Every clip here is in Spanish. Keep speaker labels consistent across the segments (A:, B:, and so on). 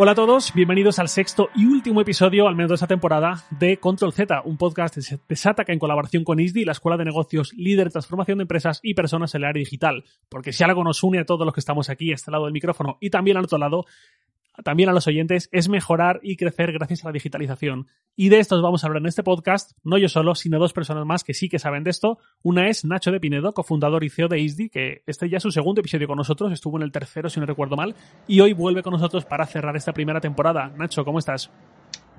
A: Hola a todos, bienvenidos al sexto y último episodio, al menos de esta temporada, de Control Z, un podcast de Sataka en colaboración con ISDI, la Escuela de Negocios líder de transformación de empresas y personas en el área digital. Porque si algo nos une a todos los que estamos aquí, a este lado del micrófono y también al otro lado, también a los oyentes es mejorar y crecer gracias a la digitalización. Y de esto os vamos a hablar en este podcast, no yo solo, sino dos personas más que sí que saben de esto. Una es Nacho de Pinedo, cofundador y CEO de ISDI, que este ya es su segundo episodio con nosotros, estuvo en el tercero si no recuerdo mal, y hoy vuelve con nosotros para cerrar esta primera temporada. Nacho, ¿cómo estás?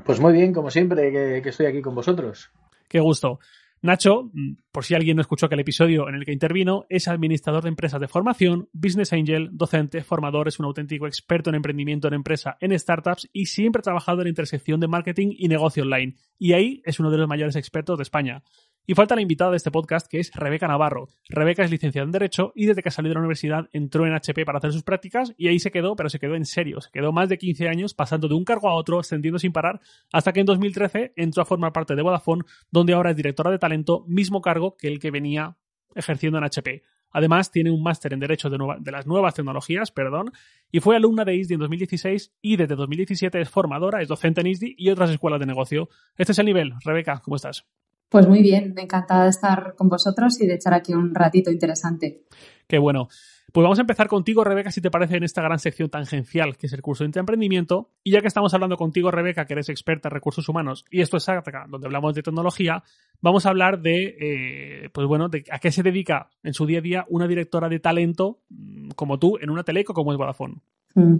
B: Pues muy bien, como siempre, que, que estoy aquí con vosotros.
A: Qué gusto. Nacho, mm, por si alguien no escuchó aquel episodio en el que intervino, es administrador de empresas de formación, business angel, docente, formador, es un auténtico experto en emprendimiento en empresa, en startups y siempre ha trabajado en la intersección de marketing y negocio online. Y ahí es uno de los mayores expertos de España. Y falta la invitada de este podcast, que es Rebeca Navarro. Rebeca es licenciada en Derecho y desde que salió de la universidad entró en HP para hacer sus prácticas y ahí se quedó, pero se quedó en serio. Se quedó más de 15 años pasando de un cargo a otro, ascendiendo sin parar, hasta que en 2013 entró a formar parte de Vodafone, donde ahora es directora de talento, mismo cargo que el que venía ejerciendo en HP. Además, tiene un máster en Derecho de, las Nuevas Tecnologías, perdón, y fue alumna de ISDI en 2016 y desde 2017 es formadora, es docente en ISDI y otras escuelas de negocio. Este es el nivel. Rebeca, ¿cómo estás?
C: Pues muy bien, encantada de estar con vosotros y de echar aquí un ratito interesante.
A: Qué bueno. Pues vamos a empezar contigo, Rebeca, si te parece, en esta gran sección tangencial que es el curso de emprendimiento. Y ya que estamos hablando contigo, Rebeca, que eres experta en recursos humanos, y esto es acá, donde hablamos de tecnología, vamos a hablar de, eh, pues bueno, de a qué se dedica en su día a día una directora de talento mm, como tú en una teleco como es Vodafone.
C: Mm.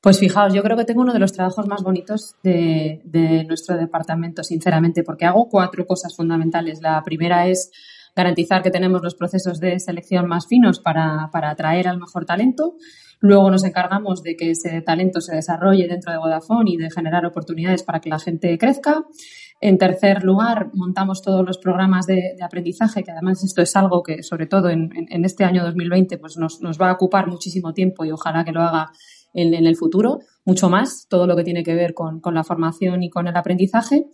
C: Pues fijaos, yo creo que tengo uno de los trabajos más bonitos de, nuestro departamento, sinceramente, porque hago cuatro cosas fundamentales. La primera es garantizar que tenemos los procesos de selección más finos para, para atraer al mejor talento. Luego nos encargamos de que ese talento se desarrolle dentro de Vodafone y de generar oportunidades para que la gente crezca. En tercer lugar, montamos todos los programas de, aprendizaje, que además esto es algo que, sobre todo en, este año 2020, pues nos, va a ocupar muchísimo tiempo y ojalá que lo haga en, el futuro, mucho más, todo lo que tiene que ver con, la formación y con el aprendizaje.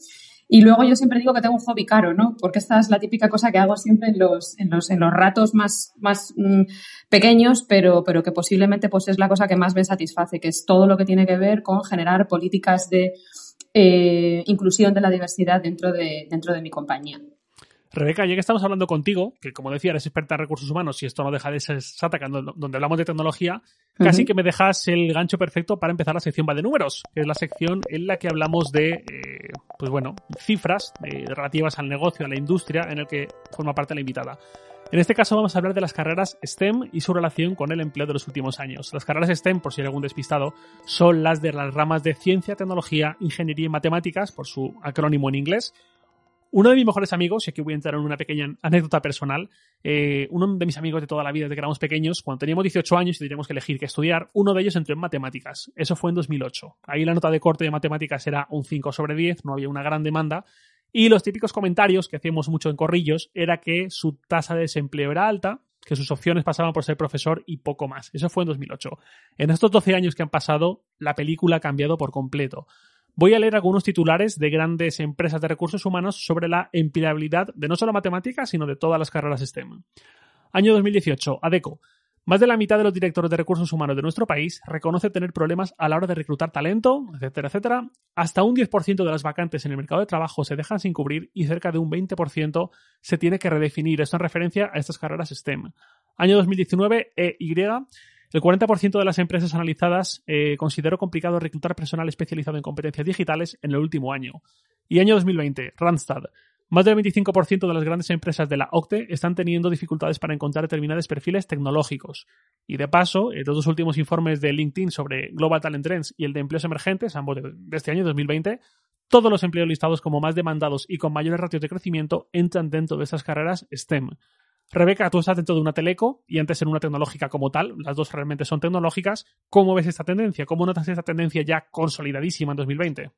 C: Y luego yo siempre digo que tengo un hobby caro, ¿no? Porque esta es la típica cosa que hago siempre en los, en los, en los ratos más, más mm, pequeños, pero, pero que posiblemente pues es la cosa que más me satisface, que es todo lo que tiene que ver con generar políticas de eh, inclusión de la diversidad dentro de, dentro de mi compañía.
A: Rebeca, ya que estamos hablando contigo, que como decía, eres experta en recursos humanos y esto no deja de ser Sataka, donde hablamos de tecnología, casi que me dejas el gancho perfecto para empezar la sección va de números, que es la sección en la que hablamos de, eh, pues bueno, cifras eh, relativas al negocio, a la industria en el que forma parte la invitada. En este caso vamos a hablar de las carreras STEM y su relación con el empleo de los últimos años. Las carreras STEM, por si hay algún despistado, son las de las ramas de ciencia, tecnología, ingeniería y matemáticas, por su acrónimo en inglés. Uno de mis mejores amigos, y aquí voy a entrar en una pequeña anécdota personal, eh, uno de mis amigos de toda la vida desde que éramos pequeños, cuando teníamos 18 años y teníamos que elegir qué estudiar, uno de ellos entró en matemáticas. Eso fue en 2008. Ahí la nota de corte de matemáticas era un 5 sobre 10, no había una gran demanda, y los típicos comentarios que hacíamos mucho en corrillos era que su tasa de desempleo era alta, que sus opciones pasaban por ser profesor y poco más. Eso fue en 2008. En estos 12 años que han pasado, la película ha cambiado por completo. Voy a leer algunos titulares de grandes empresas de recursos humanos sobre la empleabilidad de no solo matemáticas, sino de todas las carreras STEM. Año 2018. ADECO. Más de la mitad de los directores de recursos humanos de nuestro país reconoce tener problemas a la hora de reclutar talento, etcétera, etcétera. Hasta un 10% de las vacantes en el mercado de trabajo se dejan sin cubrir y cerca de un 20% se tiene que redefinir. Esto en referencia a estas carreras STEM. Año 2019, EY. El 40% de las empresas analizadas eh, consideró complicado reclutar personal especializado en competencias digitales en el último año. Y año 2020, Randstad. Más del 25% de las grandes empresas de la OCTE están teniendo dificultades para encontrar determinados perfiles tecnológicos. Y de paso, los dos últimos informes de LinkedIn sobre Global Talent Trends y el de empleos emergentes, ambos de este año 2020, todos los empleos listados como más demandados y con mayores ratios de crecimiento entran dentro de estas carreras STEM. Rebeca, tú estás dentro de una teleco y antes en una tecnológica como tal, las dos realmente son tecnológicas. ¿Cómo ves esta tendencia? ¿Cómo notas esta tendencia ya consolidadísima en 2020?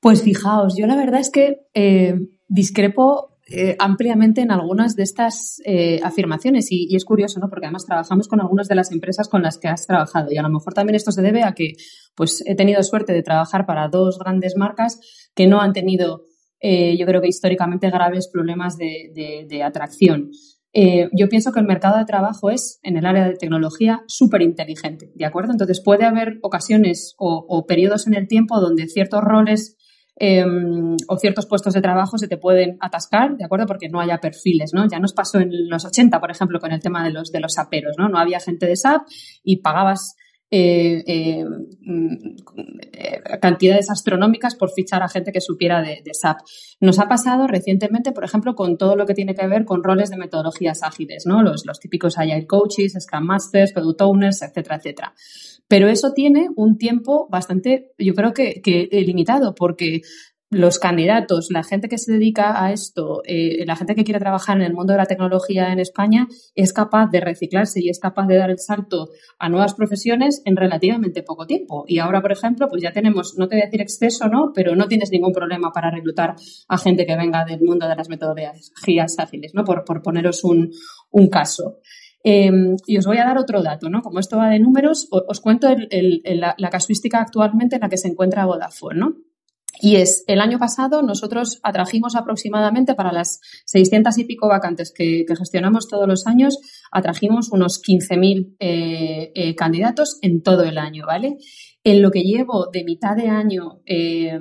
C: Pues fijaos, yo la verdad es que eh, discrepo eh, ampliamente en algunas de estas eh, afirmaciones y, es curioso, ¿no? Porque además trabajamos con algunas de las empresas con las que has trabajado y a lo mejor también esto se debe a que pues he tenido suerte de trabajar para dos grandes marcas que no han tenido, yo creo que históricamente graves problemas de, de atracción. Eh, yo pienso que el mercado de trabajo es, en el área de tecnología, súper inteligente, ¿de acuerdo? Entonces puede haber ocasiones o, periodos en el tiempo donde ciertos roles Em, o ciertos puestos de trabajo se te pueden atascar, ¿de acuerdo? Porque no haya perfiles, ¿no? Ya nos pasó en los 80, por ejemplo, con el tema de los, de los saperos, ¿no? No había gente de SAP y pagabas eh, eh, mm, cantidades astronómicas por fichar a gente que supiera de, SAP. Nos ha pasado recientemente, por ejemplo, con todo lo que tiene que ver con roles de metodologías ágiles, ¿no? Los, los típicos Agile Coaches, Scrum Masters, Product Owners, etcétera, etcétera. Pero eso tiene un tiempo bastante, yo creo que limitado, porque los candidatos, la gente que se dedica a esto, eh, la gente que quiere trabajar en el mundo de la tecnología en España, es capaz de reciclarse y es capaz de dar el salto a nuevas profesiones en relativamente poco tiempo. Y ahora, por ejemplo, pues ya tenemos, no te voy a decir exceso, ¿no? Pero no tienes ningún problema para reclutar a gente que venga del mundo de las metodologías ágiles, ¿no? Por, por poneros un, un caso. Eh, y os voy a dar otro dato, ¿no? Como esto va de números, os, cuento la, casuística actualmente en la que se encuentra Vodafone, ¿no? Y es, el año pasado nosotros atrajimos aproximadamente para las 600 y pico vacantes que, gestionamos todos los años, atrajimos unos 15.000 eh, eh, candidatos en todo el año, ¿vale? En lo que llevo de mitad de año, eh,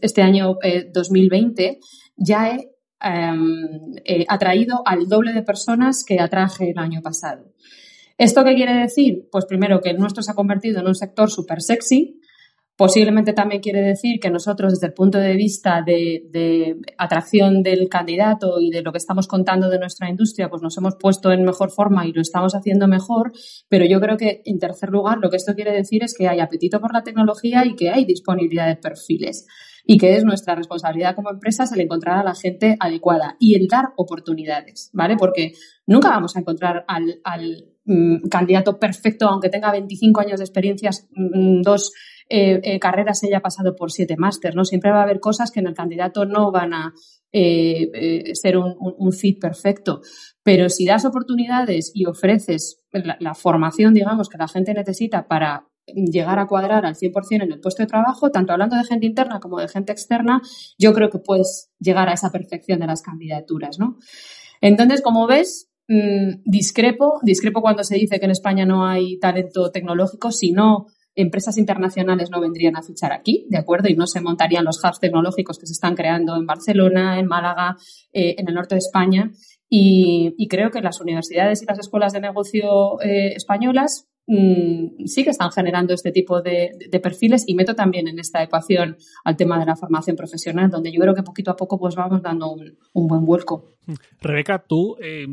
C: este año 2020, ya he eh, atraído al doble de personas que atraje el año pasado. ¿Esto qué quiere decir? Pues primero que el nuestro se ha convertido en un sector súper sexy. Posiblemente también quiere decir que nosotros, desde el punto de vista de, atracción del candidato y de lo que estamos contando de nuestra industria, pues nos hemos puesto en mejor forma y lo estamos haciendo mejor. Pero yo creo que, en tercer lugar, lo que esto quiere decir es que hay apetito por la tecnología y que hay disponibilidad de perfiles y que es nuestra responsabilidad como empresas el encontrar a la gente adecuada y el dar oportunidades, ¿vale? Porque nunca vamos a encontrar al, mm, candidato perfecto, aunque tenga 25 años de experiencias, mm, dos eh, eh, carreras haya pasado por siete máster, ¿no? Siempre va a haber cosas que en el candidato no van a eh, eh ser un, un, fit perfecto. Pero si das oportunidades y ofreces la, formación, digamos, que la gente necesita para llegar a cuadrar al 100% en el puesto de trabajo, tanto hablando de gente interna como de gente externa, yo creo que puedes llegar a esa perfección de las candidaturas, ¿no? Entonces, como ves, mmm, discrepo, discrepo cuando se dice que en España no hay talento tecnológico, si no, empresas internacionales no vendrían a fichar aquí, ¿de acuerdo? Y no se montarían los hubs tecnológicos que se están creando en Barcelona, en Málaga, eh, en el norte de España. Y, creo que las universidades y las escuelas de negocio eh, españolas mmm, sí que están generando este tipo de, perfiles y meto también en esta ecuación al tema de la formación profesional, donde yo creo que poquito a poco pues vamos dando un, un buen vuelco.
A: Rebeca, tú, eh,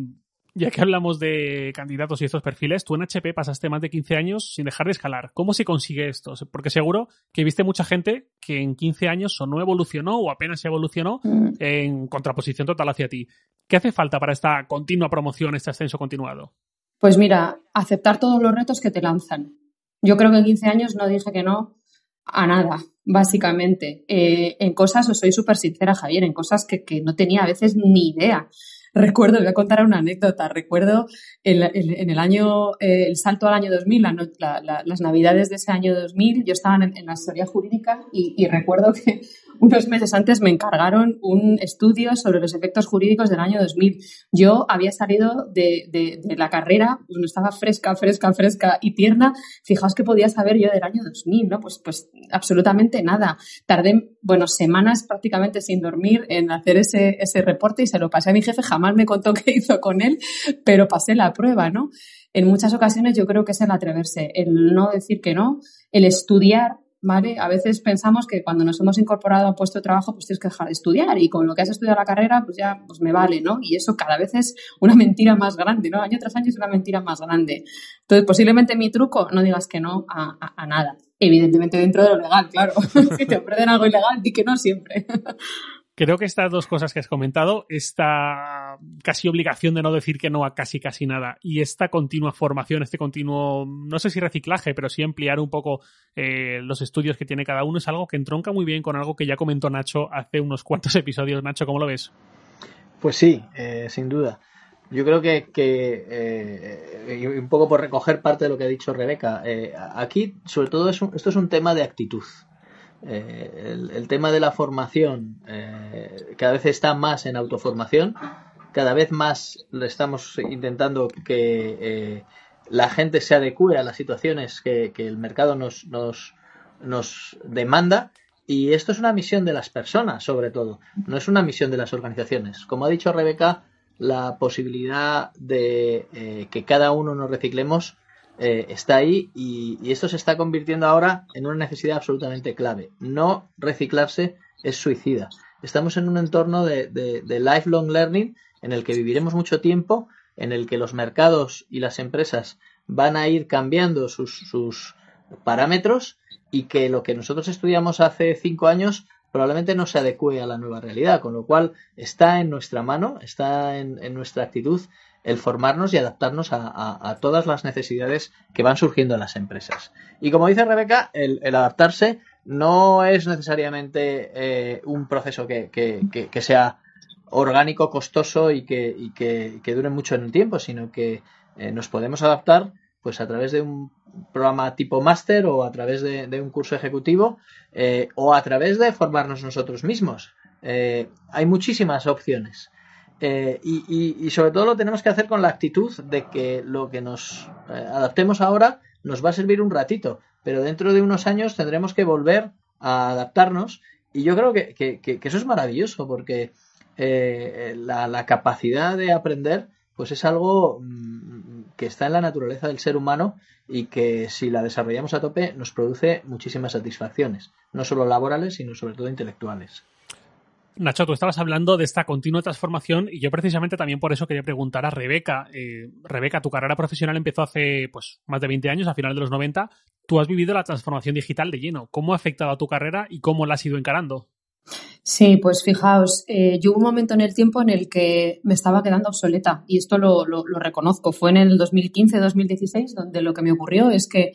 A: ya que hablamos de candidatos y estos perfiles, tú en HP pasaste más de 15 años sin dejar de escalar. ¿Cómo se consigue esto? Porque seguro que viste mucha gente que en 15 años o no evolucionó o apenas se evolucionó mm. en contraposición total hacia ti. ¿Qué hace falta para esta continua promoción, este ascenso continuado?
C: Pues mira, aceptar todos los retos que te lanzan. Yo creo que en 15 años no dije que no a nada, básicamente. Eh, en cosas, os soy súper sincera, Javier, en cosas que, que, no tenía a veces ni idea. Recuerdo, voy a contar una anécdota. Recuerdo en el año, eh, el salto al año 2000, la, la, la, las navidades de ese año 2000, yo estaba en, en la historia jurídica y, y, recuerdo que unos meses antes me encargaron un estudio sobre los efectos jurídicos del año 2000. Yo había salido de, de, la carrera, estaba fresca, fresca, fresca y tierna. Fijaos que podía saber yo del año 2000, ¿no? Pues, pues absolutamente nada. Tardé, bueno, semanas prácticamente sin dormir en hacer ese, ese reporte y se lo pasé a mi jefe. Jamás me contó qué hizo con él, pero pasé la prueba, ¿no? En muchas ocasiones yo creo que es el atreverse, el no decir que no, el estudiar ¿vale? A veces pensamos que cuando nos hemos incorporado a un puesto de trabajo, pues tienes que dejar de estudiar y con lo que has estudiado la carrera, pues ya pues me vale, ¿no? Y eso cada vez es una mentira más grande, ¿no? Año tras año es una mentira más grande. Entonces, posiblemente mi truco, no digas que no a, a, nada. Evidentemente dentro de lo legal, claro. si te ofrecen algo ilegal, di que no siempre.
A: Creo que estas dos cosas que has comentado, esta casi obligación de no decir que no a casi casi nada y esta continua formación, este continuo, no sé si reciclaje, pero sí ampliar un poco eh, los estudios que tiene cada uno, es algo que entronca muy bien con algo que ya comentó Nacho hace unos cuantos episodios. Nacho, ¿cómo lo ves?
B: Pues sí, eh, sin duda. Yo creo que, eh, un poco por recoger parte de lo que ha dicho Rebeca, aquí sobre todo es un, esto es un tema de actitud. Eh, el, tema de la formación eh, cada vez está más en autoformación cada vez más le estamos intentando que eh, la gente se adecue a las situaciones que, el mercado nos, nos, nos demanda. Y esto es una misión de las personas, sobre todo, no es una misión de las organizaciones. Como ha dicho Rebeca, la posibilidad de que cada uno nos reciclemos eh, está ahí y, esto se está convirtiendo ahora en una necesidad absolutamente clave. No reciclarse es suicida. Estamos en un entorno de, de, lifelong learning en el que viviremos mucho tiempo, en el que los mercados y las empresas van a ir cambiando sus, sus parámetros y que lo que nosotros estudiamos hace cinco años probablemente no se adecue a la nueva realidad, con lo cual está en nuestra mano, está en, nuestra actitud el formarnos y adaptarnos a, todas las necesidades que van surgiendo en las empresas. Y como dice Rebeca, el, adaptarse no es necesariamente eh, un proceso que, sea orgánico, costoso y, que, dure mucho en el tiempo, sino que eh, nos podemos adaptar pues a través de un programa tipo máster o a través de, un curso ejecutivo eh, o a través de formarnos nosotros mismos. Hay muchísimas opciones. Eh, y, sobre todo lo tenemos que hacer con la actitud de que lo que nos adaptemos ahora nos va a servir un ratito, pero dentro de unos años tendremos que volver a adaptarnos y yo creo que, eso es maravilloso porque la, la, capacidad de aprender pues es algo mm, que está en la naturaleza del ser humano y que si la desarrollamos a tope nos produce muchísimas satisfacciones, no solo laborales, sino sobre todo intelectuales.
A: Nacho, tú estabas hablando de esta continua transformación y yo precisamente también por eso quería preguntar a Rebeca. Eh, Rebeca, tu carrera profesional empezó hace pues, más de 20 años, a finales de los 90. Tú has vivido la transformación digital de lleno. ¿Cómo ha afectado a tu carrera y cómo la has ido encarando?
C: Sí, pues fijaos, eh, yo hubo un momento en el tiempo en el que me estaba quedando obsoleta y esto lo, reconozco. Fue en el 2015-2016 donde lo que me ocurrió es que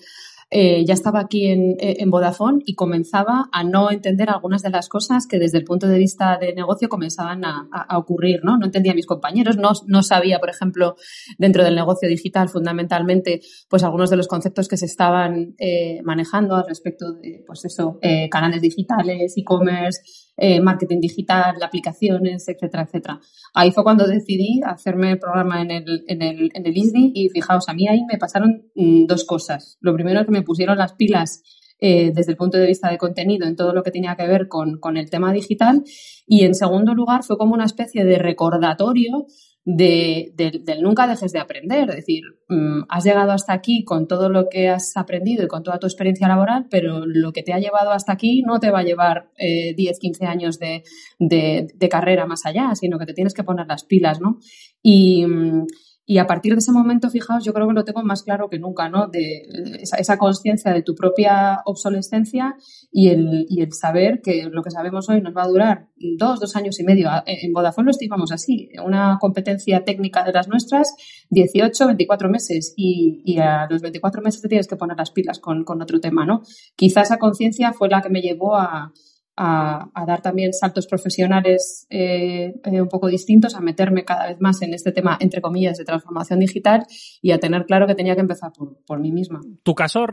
C: eh, ya estaba aquí en, eh, en, Vodafone y comenzaba a no entender algunas de las cosas que desde el punto de vista de negocio comenzaban a, a, ocurrir, ¿no? No entendía a mis compañeros, no, no, sabía, por ejemplo, dentro del negocio digital, fundamentalmente, pues algunos de los conceptos que se estaban eh, manejando al respecto de, pues eso, eh, canales digitales, e-commerce, eh, marketing digital, aplicaciones, etcétera, etcétera. Ahí fue cuando decidí hacerme el programa en el, en el, en el ISDI y fijaos, a mí ahí me pasaron mm, dos cosas. Lo primero es que me pusieron las pilas eh, desde el punto de vista de contenido en todo lo que tenía que ver con, con el tema digital y en segundo lugar fue como una especie de recordatorio de, del nunca dejes de aprender. Es decir, mm, has llegado hasta aquí con todo lo que has aprendido y con toda tu experiencia laboral, pero lo que te ha llevado hasta aquí no te va a llevar eh, 10, 15 años de, de, carrera más allá, sino que te tienes que poner las pilas, ¿no? Y, mm, y a partir de ese momento, fijaos, yo creo que lo tengo más claro que nunca, ¿no? De esa, esa conciencia de tu propia obsolescencia y el, y el saber que lo que sabemos hoy nos va a durar dos, dos años y medio. En Vodafone lo estimamos así. Una competencia técnica de las nuestras, 18, 24 meses. Y, y a los 24 meses te tienes que poner las pilas con, con otro tema, ¿no? Quizá esa conciencia fue la que me llevó a, a, dar también saltos profesionales eh, eh, un poco distintos, a meterme cada vez más en este tema, entre comillas, de transformación digital y a tener claro que tenía que empezar por, por mí misma.
A: Tu caso,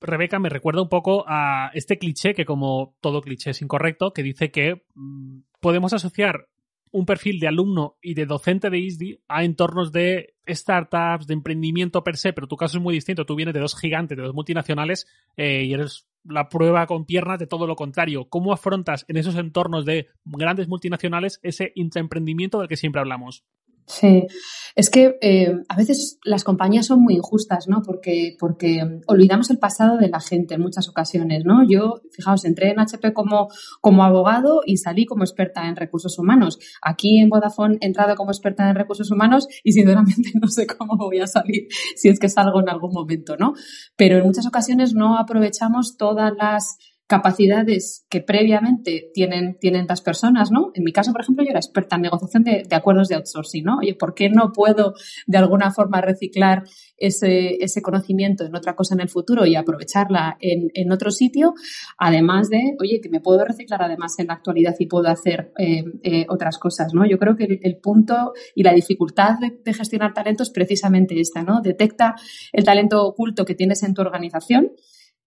A: Rebeca, me recuerda un poco a este cliché, que como todo cliché es incorrecto, que dice que mm, podemos asociar un perfil de alumno y de docente de ISDI a entornos de startups, de emprendimiento per se, pero tu caso es muy distinto. Tú vienes de dos gigantes, de dos multinacionales eh, y eres la prueba con piernas de todo lo contrario. ¿Cómo afrontas en esos entornos de grandes multinacionales ese intraemprendimiento del que siempre hablamos?
C: Sí, es que eh, a veces las compañías son muy injustas, ¿no? Porque, porque olvidamos el pasado de la gente en muchas ocasiones, ¿no? Yo, fijaos, entré en HP como, como abogado y salí como experta en recursos humanos. Aquí en Vodafone he entrado como experta en recursos humanos y sinceramente no sé cómo voy a salir si es que salgo en algún momento, ¿no? Pero en muchas ocasiones no aprovechamos todas las capacidades que previamente tienen, tienen las personas, ¿no? En mi caso, por ejemplo, yo era experta en negociación de, acuerdos de outsourcing, ¿no? Oye, ¿por qué no puedo de alguna forma reciclar ese, ese conocimiento en otra cosa en el futuro y aprovecharla en, en, otro sitio? Además de, oye, que me puedo reciclar además en la actualidad y puedo hacer eh, eh, otras cosas, ¿no? Yo creo que el, punto y la dificultad de, de gestionar talento es precisamente esta, ¿no? Detecta el talento oculto que tienes en tu organización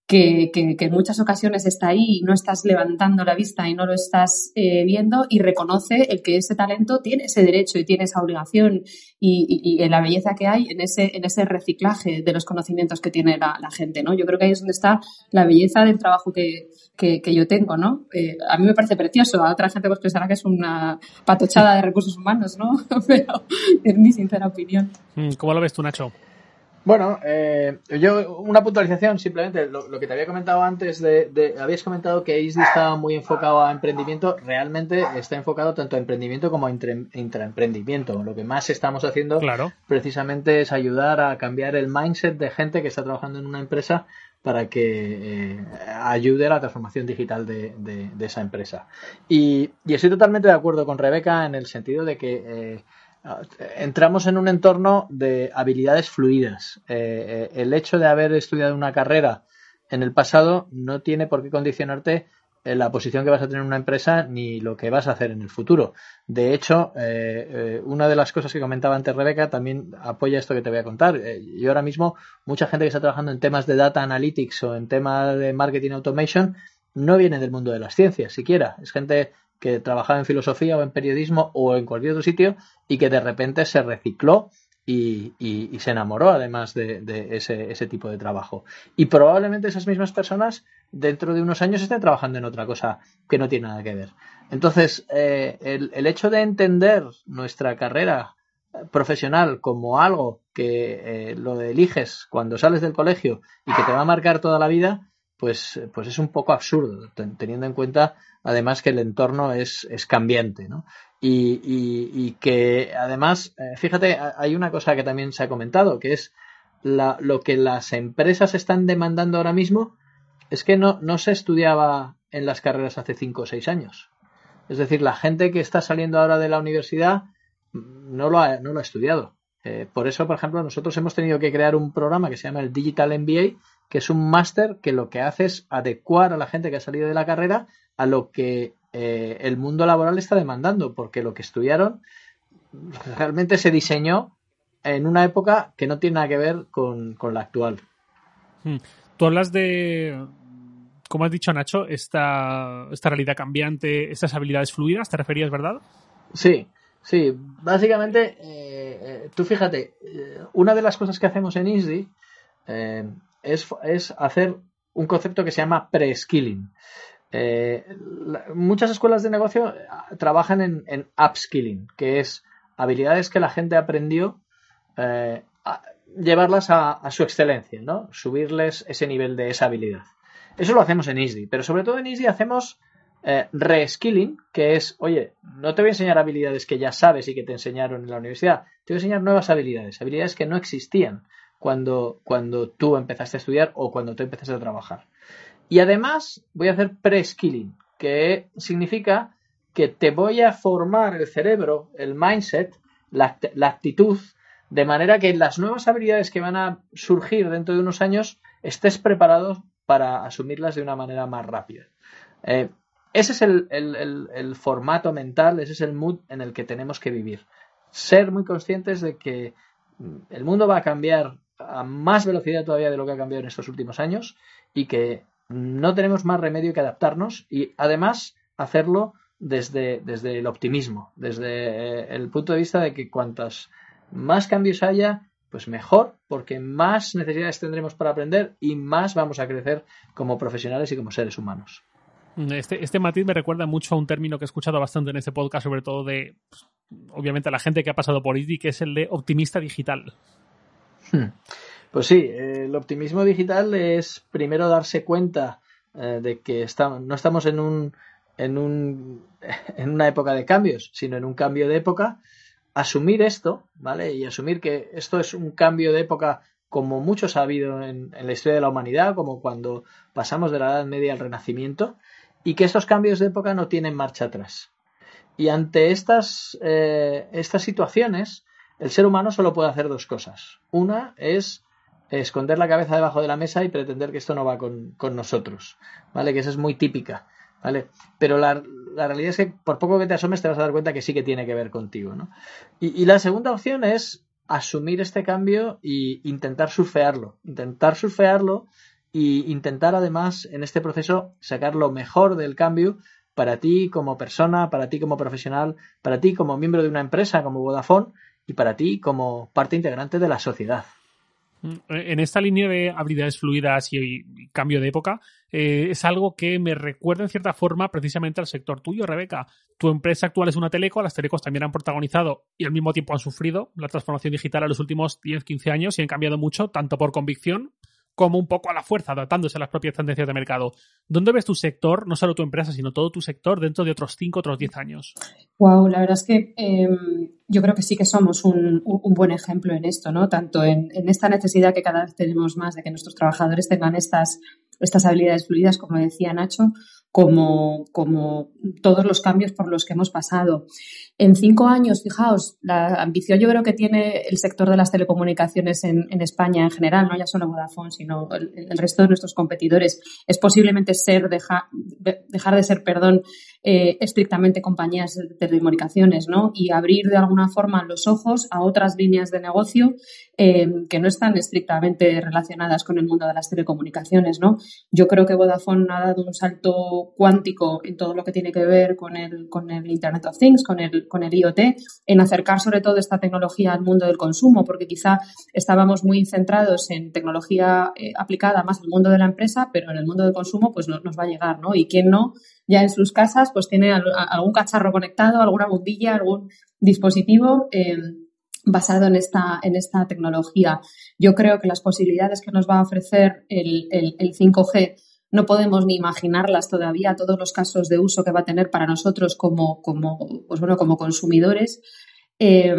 C: que, en muchas ocasiones está ahí y no estás levantando la vista y no lo estás eh, viendo y reconoce el que ese talento tiene ese derecho y tiene esa obligación y, y, la belleza que hay en ese, en ese reciclaje de los conocimientos que tiene la, gente, ¿no? Yo creo que ahí es donde está la belleza del trabajo que, que, yo tengo, ¿no? Eh, a mí me parece precioso, a otra gente pues pensará que es una patochada de recursos humanos, ¿no? Pero es mi sincera opinión.
A: Mm, ¿Cómo lo ves tú, Nacho?
B: Bueno, eh, yo una puntualización simplemente, lo, que te había comentado antes de, habías comentado que ISDI estaba muy enfocado a emprendimiento, realmente está enfocado tanto a emprendimiento como a intraemprendimiento. Lo que más estamos haciendo precisamente es ayudar a cambiar el mindset de gente que está trabajando en una empresa para que eh, ayude a la transformación digital de, esa empresa. Y, estoy totalmente de acuerdo con Rebeca en el sentido de que eh, entramos en un entorno de habilidades fluidas. Eh, el hecho de haber estudiado una carrera en el pasado no tiene por qué condicionarte la posición que vas a tener en una empresa ni lo que vas a hacer en el futuro. De hecho, eh, eh, una de las cosas que comentaba antes Rebeca también apoya esto que te voy a contar. Eh, yo ahora mismo, mucha gente que está trabajando en temas de data analytics o en temas de marketing automation no viene del mundo de las ciencias siquiera. Es gente que trabajaba en filosofía o en periodismo o en cualquier otro sitio y que de repente se recicló y, se enamoró además de, ese, tipo de trabajo. Y probablemente esas mismas personas dentro de unos años estén trabajando en otra cosa que no tiene nada que ver. Entonces, eh, el, hecho de entender nuestra carrera profesional como algo que eh, lo eliges cuando sales del colegio y que te va a marcar toda la vida, pues, pues es un poco absurdo, teniendo en cuenta además que el entorno es, es cambiante, ¿no? Y, que además, eh, fíjate, hay una cosa que también se ha comentado, que es lo que las empresas están demandando ahora mismo, es que no, no se estudiaba en las carreras hace 5 o 6 años. Es decir, la gente que está saliendo ahora de la universidad no lo ha, no lo ha estudiado. Eh, por eso, por ejemplo, nosotros hemos tenido que crear un programa que se llama el Digital MBA, que es un máster que lo que hace es adecuar a la gente que ha salido de la carrera a lo que eh, el mundo laboral está demandando, porque lo que estudiaron realmente se diseñó en una época que no tiene nada que ver con, la actual.
A: Hmm. Tú hablas de, como has dicho Nacho, esta, esta realidad cambiante, estas habilidades fluidas, ¿te referías, verdad?
B: Sí, sí. Básicamente, eh, eh, tú fíjate, una de las cosas que hacemos en ISDI es, es hacer un concepto que se llama pre-skilling. Eh, muchas escuelas de negocio eh, trabajan en, upskilling, que es habilidades que la gente aprendió, eh, llevarlas a, su excelencia, ¿no? Subirles ese nivel de esa habilidad. Eso lo hacemos en ISDI, pero sobre todo en ISDI hacemos reskilling, que es, oye, no te voy a enseñar habilidades que ya sabes y que te enseñaron en la universidad, te voy a enseñar nuevas habilidades, habilidades que no existían cuando, cuando tú empezaste a estudiar o cuando tú empezaste a trabajar. Y además voy a hacer pre-skilling, que significa que te voy a formar el cerebro, el mindset, la, actitud, de manera que las nuevas habilidades que van a surgir dentro de unos años estés preparado para asumirlas de una manera más rápida. Eh, ese es el, formato mental, ese es el mood en el que tenemos que vivir. Ser muy conscientes de que el mundo va a cambiar a más velocidad todavía de lo que ha cambiado en estos últimos años y que no tenemos más remedio que adaptarnos y además hacerlo desde, desde el optimismo, desde eh, el punto de vista de que cuantas más cambios haya, pues mejor, porque más necesidades tendremos para aprender y más vamos a crecer como profesionales y como seres humanos.
A: Este, este matiz me recuerda mucho a un término que he escuchado bastante en este podcast, sobre todo de, pues, obviamente, la gente que ha pasado por IDI, que es el de optimista digital.
B: Hmm. Pues sí, el optimismo digital es primero darse cuenta eh, de que no estamos en un, en, un, en una época de cambios, sino en un cambio de época, asumir esto, ¿vale? Y asumir que esto es un cambio de época como muchos ha habido en, la historia de la humanidad, como cuando pasamos de la Edad Media al Renacimiento, y que estos cambios de época no tienen marcha atrás. Y ante estas, eh, estas situaciones, el ser humano solo puede hacer dos cosas. Una es esconder la cabeza debajo de la mesa y pretender que esto no va con, nosotros, ¿vale? Que esa es muy típica, ¿vale? Pero la, realidad es que por poco que te asomes te vas a dar cuenta que sí que tiene que ver contigo, ¿no? Y, la segunda opción es asumir este cambio e intentar surfearlo, intentar surfearlo y intentar además en este proceso sacar lo mejor del cambio para ti como persona, para ti como profesional, para ti como miembro de una empresa como Vodafone y para ti como parte integrante de la sociedad.
A: En esta línea de habilidades fluidas y, cambio de época, eh, es algo que me recuerda en cierta forma precisamente al sector tuyo, Rebeca. Tu empresa actual es una teleco, las telecos también han protagonizado y al mismo tiempo han sufrido la transformación digital en los últimos 10-15 años y han cambiado mucho, tanto por convicción como un poco a la fuerza, adaptándose a las propias tendencias de mercado. ¿Dónde ves tu sector, no solo tu empresa, sino todo tu sector dentro de otros 5, otros 10 años?
C: Wow, la verdad es que em, yo creo que sí que somos un, buen ejemplo en esto, ¿no? Tanto en, esta necesidad que cada vez tenemos más de que nuestros trabajadores tengan estas, habilidades fluidas, como decía Nacho, como todos los cambios por los que hemos pasado. En cinco años, fijaos, la ambición yo creo que tiene el sector de las telecomunicaciones en, España en general, no ya solo Vodafone, sino el, resto de nuestros competidores, es posiblemente ser dejar de ser, perdón, eh, estrictamente compañías de telecomunicaciones, ¿no? Y abrir de alguna forma los ojos a otras líneas de negocio eh, que no están estrictamente relacionadas con el mundo de las telecomunicaciones, ¿no? Yo creo que Vodafone ha dado un salto cuántico en todo lo que tiene que ver con el, con el Internet of Things, con el, con el IoT, en acercar sobre todo esta tecnología al mundo del consumo, porque quizá estábamos muy centrados en tecnología eh, aplicada más al mundo de la empresa, pero en el mundo del consumo pues no, nos va a llegar, ¿no? Y quién no ya en sus casas pues tiene algún cacharro conectado, alguna bombilla, algún dispositivo eh, basado en esta, en esta tecnología. Yo creo que las posibilidades que nos va a ofrecer el, 5G no podemos ni imaginarlas todavía, todos los casos de uso que va a tener para nosotros como, como, pues bueno, como consumidores. Eh,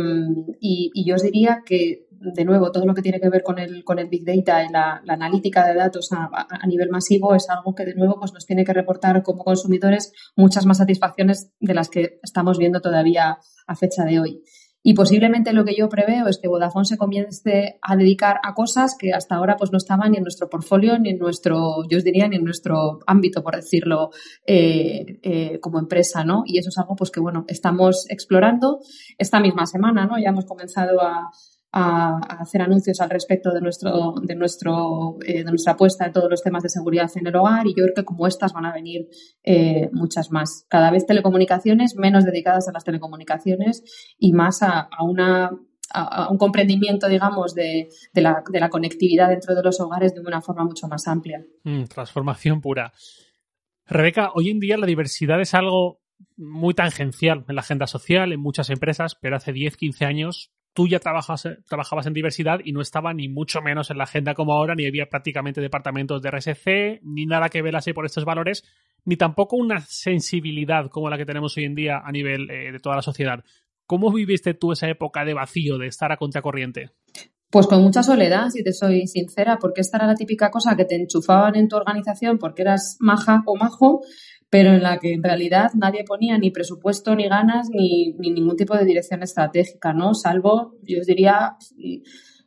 C: y, yo os diría que de nuevo, todo lo que tiene que ver con el, con el Big Data y la, analítica de datos a, nivel masivo es algo que, de nuevo, pues nos tiene que reportar como consumidores muchas más satisfacciones de las que estamos viendo todavía a fecha de hoy. Y posiblemente lo que yo preveo es que Vodafone se comience a dedicar a cosas que hasta ahora pues no estaban ni en nuestro portfolio, ni en nuestro, yo os diría, ni en nuestro ámbito, por decirlo, eh, eh, como empresa, ¿no? Y eso es algo pues que, bueno, estamos explorando esta misma semana, ¿no? Ya hemos comenzado a, a, hacer anuncios al respecto de nuestro, de nuestro, eh, de nuestra apuesta en todos los temas de seguridad en el hogar y yo creo que como estas van a venir eh, muchas más. Cada vez telecomunicaciones menos dedicadas a las telecomunicaciones y más a, una a, un comprendimiento, digamos, de, de, la, de, la, conectividad dentro de los hogares de una forma mucho más amplia.
A: Mm, transformación pura. Rebeca, hoy en día la diversidad es algo muy tangencial en la agenda social, en muchas empresas, pero hace 10, 15 años tú ya trabajas, trabajabas en diversidad y no estaba ni mucho menos en la agenda como ahora, ni había prácticamente departamentos de RSC, ni nada que así por estos valores, ni tampoco una sensibilidad como la que tenemos hoy en día a nivel eh, de toda la sociedad. ¿Cómo viviste tú esa época de vacío, de estar a contracorriente?
C: Pues con mucha soledad, si te soy sincera, porque esta era la típica cosa que te enchufaban en tu organización porque eras maja o majo pero en la que en realidad nadie ponía ni presupuesto, ni ganas, ni, ningún tipo de dirección estratégica, ¿no? Salvo, yo os diría,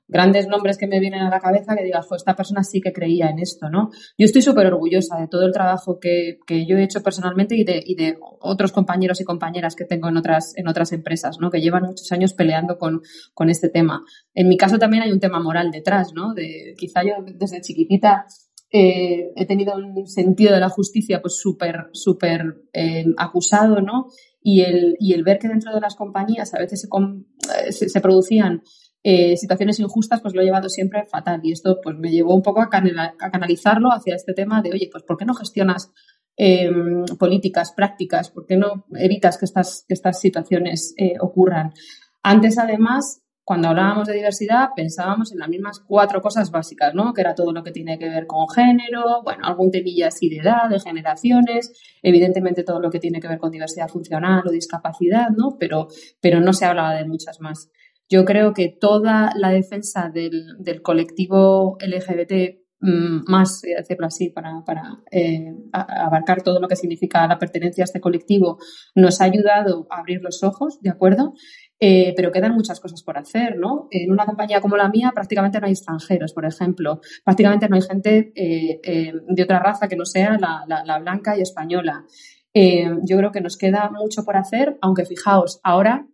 C: grandes nombres que me vienen a la cabeza que digas, esta persona sí que creía en esto, ¿no? Yo estoy súper orgullosa de todo el trabajo que, yo he hecho personalmente y de, y de otros compañeros y compañeras que tengo en otras, en otras empresas, ¿no? Que llevan muchos años peleando con, con este tema. En mi caso también hay un tema moral detrás, ¿no? De, quizá yo desde chiquitita eh, he tenido un sentido de la justicia pues súper, súper eh, acusado, ¿no? Y el, y el ver que dentro de las compañías a veces se, eh, se, producían situaciones injustas, pues lo he llevado siempre fatal. Y esto pues me llevó un poco a, canalizarlo hacia este tema de, oye, pues ¿por qué no gestionas em, políticas, prácticas? ¿Por qué no evitas que estas, que estas situaciones ocurran? Antes, además, cuando hablábamos de diversidad pensábamos en las mismas cuatro cosas básicas, ¿no? Que era todo lo que tiene que ver con género, bueno, algún temilla así de edad, de generaciones, evidentemente todo lo que tiene que ver con diversidad funcional o discapacidad, ¿no? Pero, pero no se hablaba de muchas más. Yo creo que toda la defensa del, colectivo LGBT mm, más, decirlo así, para, para eh, abarcar todo lo que significa la pertenencia a este colectivo, nos ha ayudado a abrir los ojos, ¿de acuerdo? Eh, pero quedan muchas cosas por hacer, ¿no? En una compañía como la mía prácticamente no hay extranjeros, por ejemplo. Prácticamente no hay gente eh, eh, de otra raza que no sea la, blanca y española. yo creo que nos queda mucho por hacer, aunque fijaos, ahora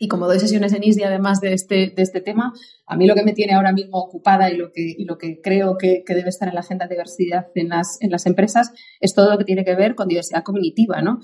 C: y como doy sesiones en ISDI además de este, de este tema, a mí lo que me tiene ahora mismo ocupada y lo que, y lo que creo que, que, debe estar en la agenda de diversidad en las, en las empresas es todo lo que tiene que ver con diversidad cognitiva, ¿no?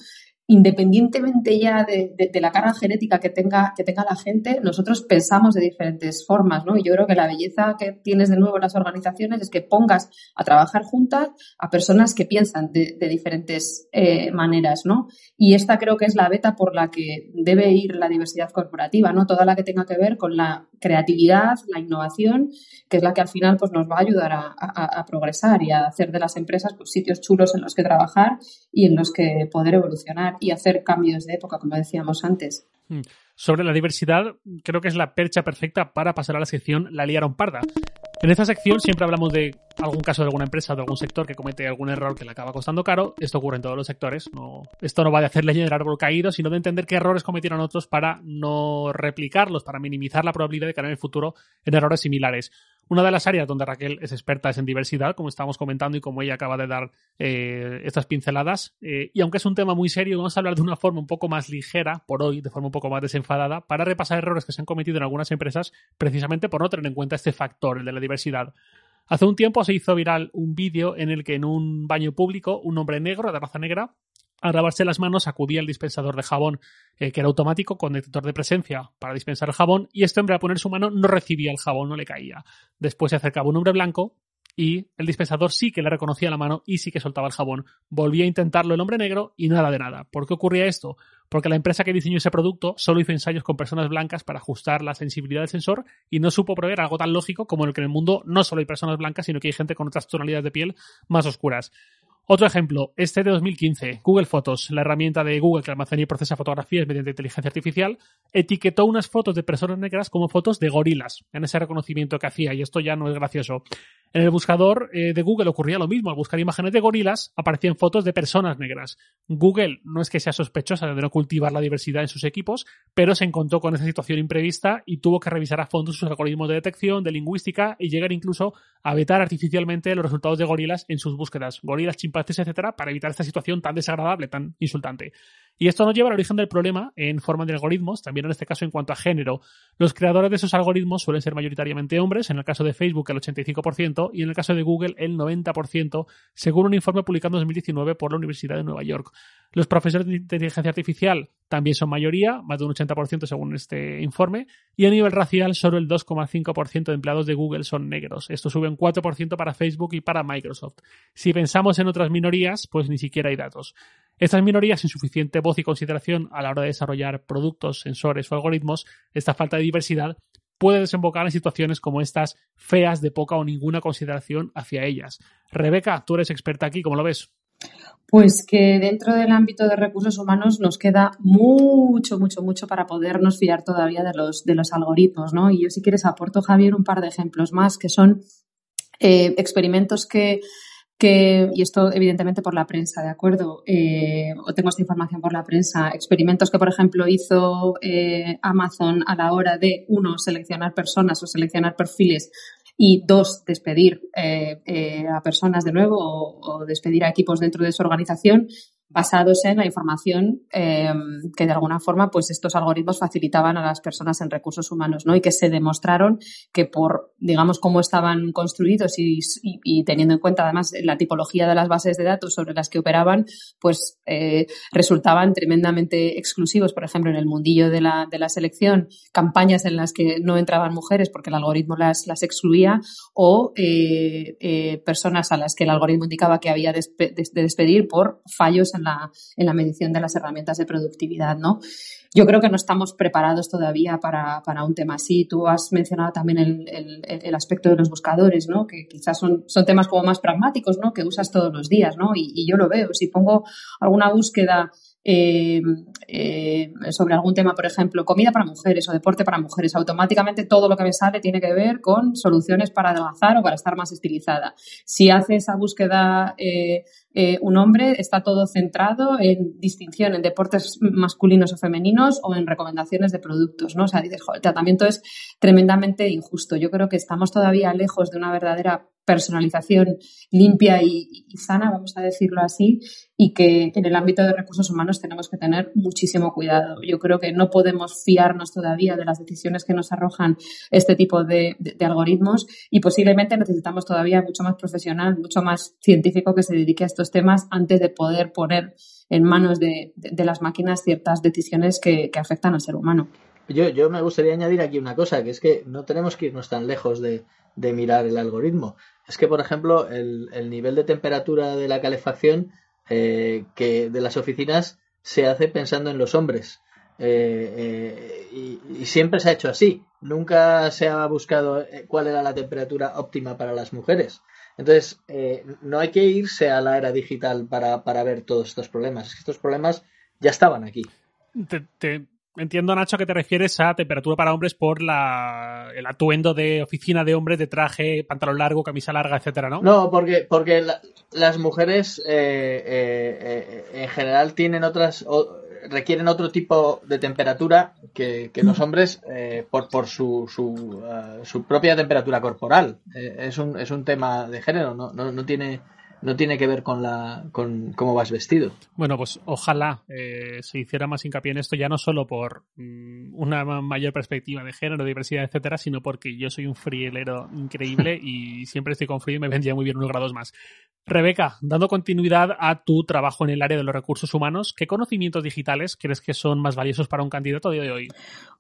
C: Independientemente ya de, la carga genética que tenga, que tenga la gente, nosotros pensamos de diferentes formas, ¿no? Y yo creo que la belleza que tienes de nuevo en las organizaciones es que pongas a trabajar juntas a personas que piensan de, diferentes eh, maneras, ¿no? Y esta creo que es la beta por la que debe ir la diversidad corporativa, ¿no? Toda la que tenga que ver con la creatividad, la innovación, que es la que al final pues, nos va a ayudar a, progresar y a hacer de las empresas pues, sitios chulos en los que trabajar y en los que poder evolucionar y hacer cambios de época, como decíamos antes.
A: Hmm. Sobre la diversidad, creo que es la percha perfecta para pasar a la sección La liaron parda. En esta sección siempre hablamos de algún caso de alguna empresa, de algún sector que comete algún error que le acaba costando caro. Esto ocurre en todos los sectores. No, esto no va de hacer leña del árbol caído, sino de entender qué errores cometieron otros para no replicarlos, para minimizar la probabilidad de caer en el futuro en errores similares. Una de las áreas donde Raquel es experta es en diversidad, como estábamos comentando y como ella acaba de dar eh, estas pinceladas. Eh, y aunque es un tema muy serio, vamos a hablar de una forma un poco más ligera, por hoy, de forma poco más desenfadada, para repasar errores que se han cometido en algunas empresas precisamente por no tener en cuenta este factor, el de la diversidad. Hace un tiempo se hizo viral un vídeo en el que en un baño público un hombre negro, de raza negra, al lavarse las manos acudía al dispensador de jabón, eh, que era automático con detector de presencia para dispensar el jabón, y este hombre al poner su mano no recibía el jabón, no le caía. Después se acercaba un hombre blanco y el dispensador sí que le reconocía la mano y sí que soltaba el jabón. Volvía a intentarlo el hombre negro y nada de nada. ¿Por qué ocurría esto? Porque la empresa que diseñó ese producto solo hizo ensayos con personas blancas para ajustar la sensibilidad del sensor y no supo proveer algo tan lógico como el que en el mundo no solo hay personas blancas, sino que hay gente con otras tonalidades de piel más oscuras. Otro ejemplo, este de 2015, Google Fotos, la herramienta de Google que almacena y procesa fotografías mediante inteligencia artificial, etiquetó unas fotos de personas negras como fotos de gorilas en ese reconocimiento que hacía, y esto ya no es gracioso. En el buscador eh, de Google ocurría lo mismo. Al buscar imágenes de gorilas aparecían fotos de personas negras. Google no es que sea sospechosa de no cultivar la diversidad en sus equipos, pero se encontró con esa situación imprevista y tuvo que revisar a fondo sus algoritmos de detección, de lingüística y llegar incluso a vetar artificialmente los resultados de gorilas en sus búsquedas, gorilas, etcétera, para evitar esta situación tan desagradable, tan insultante. Y esto nos lleva al origen del problema en forma de algoritmos, también en este caso en cuanto a género. Los creadores de esos algoritmos suelen ser mayoritariamente hombres, en el caso de Facebook el 85% y en el caso de Google el 90%, según un informe publicado en 2019 por la Universidad de Nueva York. Los profesores de inteligencia artificial también son mayoría, más de un 80% según este informe, y a nivel racial solo el 2,5% de empleados de Google son negros. Esto sube un 4% para Facebook y para Microsoft. Si pensamos en otras minorías, pues ni siquiera hay datos. Estas minorías sin suficiente voz y consideración a la hora de desarrollar productos, sensores o algoritmos, esta falta de diversidad puede desembocar en situaciones como estas feas de poca o ninguna consideración hacia ellas. Rebeca, tú eres experta aquí, ¿cómo lo ves?
C: Pues que dentro del ámbito de recursos humanos nos queda mucho, mucho, mucho para podernos fiar todavía de los, de los algoritmos, ¿no? Y yo si quieres aporto, Javier, un par de ejemplos más que son eh, experimentos que que, y esto evidentemente por la prensa, ¿de acuerdo? Eh, o tengo esta información por la prensa, experimentos que, por ejemplo, hizo eh, Amazon a la hora de, uno, seleccionar personas o seleccionar perfiles y dos, despedir eh, a personas de nuevo o, despedir a equipos dentro de su organización basados en la información em, que de alguna forma pues estos algoritmos facilitaban a las personas en recursos humanos ¿no? y que se demostraron que por digamos cómo estaban construidos y, teniendo en cuenta además la tipología de las bases de datos sobre las que operaban pues eh, resultaban tremendamente exclusivos por ejemplo en el mundillo de la, de la selección campañas en las que no entraban mujeres porque el algoritmo las, las excluía o eh, eh, personas a las que el algoritmo indicaba que había de despedir por fallos en la, en la medición de las herramientas de productividad, ¿no? Yo creo que no estamos preparados todavía para, un tema así. Tú has mencionado también el, aspecto de los buscadores, ¿no? Que quizás son, son temas como más pragmáticos, ¿no? Que usas todos los días, ¿no? Y, y yo lo veo. Si pongo alguna búsqueda eh, eh, sobre algún tema, por ejemplo, comida para mujeres o deporte para mujeres, automáticamente todo lo que me sale tiene que ver con soluciones para adelgazar o para estar más estilizada. Si hace esa búsqueda eh, un hombre, está todo centrado en distinción en deportes masculinos o femeninos o en recomendaciones de productos, ¿no? O sea, dices, el tratamiento es tremendamente injusto. Yo creo que estamos todavía lejos de una verdadera personalización limpia y, sana, vamos a decirlo así, y que en el ámbito de recursos humanos tenemos que tener muchísimo cuidado. Yo creo que no podemos fiarnos todavía de las decisiones que nos arrojan este tipo de, algoritmos y posiblemente necesitamos todavía mucho más profesional, mucho más científico que se dedique a estos temas antes de poder poner en manos de, las máquinas ciertas decisiones que, afectan al ser humano.
B: Yo, yo me gustaría añadir aquí una cosa, que es que no tenemos que irnos tan lejos de, de mirar el algoritmo. Es que, por ejemplo, el, el nivel de temperatura de la calefacción eh, que de las oficinas se hace pensando en los hombres. Eh, eh, y, siempre se ha hecho así. Nunca se ha buscado cuál era la temperatura óptima para las mujeres. Entonces, no hay que irse a la era digital para, para ver todos estos problemas. Estos problemas ya estaban aquí.
A: Te, Entiendo, Nacho, que te refieres a temperatura para hombres por la, el atuendo de oficina de hombres de traje, pantalón largo, camisa larga, etcétera, ¿no?
B: No, porque, porque las mujeres eh, eh, eh, en general tienen otras, requieren otro tipo de temperatura que, los hombres por, por su, su, su, propia temperatura corporal. es, un, es un tema de género, no, no, no tiene no tiene que ver con la con cómo vas vestido.
A: Bueno, pues ojalá eh, se hiciera más hincapié en esto, ya no solo por mm, una mayor perspectiva de género, diversidad, etcétera, sino porque yo soy un frielero increíble y siempre estoy con frío y me vendría muy bien unos grados más. Rebeca, dando continuidad a tu trabajo en el área de los recursos humanos, ¿qué conocimientos digitales crees que son más valiosos para un candidato de hoy?